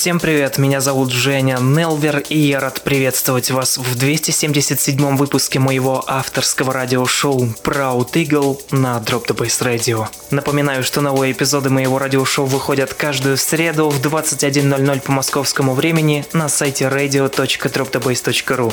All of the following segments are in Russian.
Всем привет, меня зовут Женя Нелвер, и я рад приветствовать вас в 277 выпуске моего авторского радиошоу Proud Eagle на Drop the Bass Radio. Напоминаю, что новые эпизоды моего радиошоу выходят каждую среду в 21.00 по московскому времени на сайте radio.dropthebase.ru.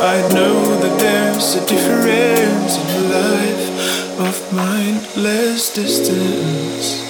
I know that there's a difference in a life of mindless distance.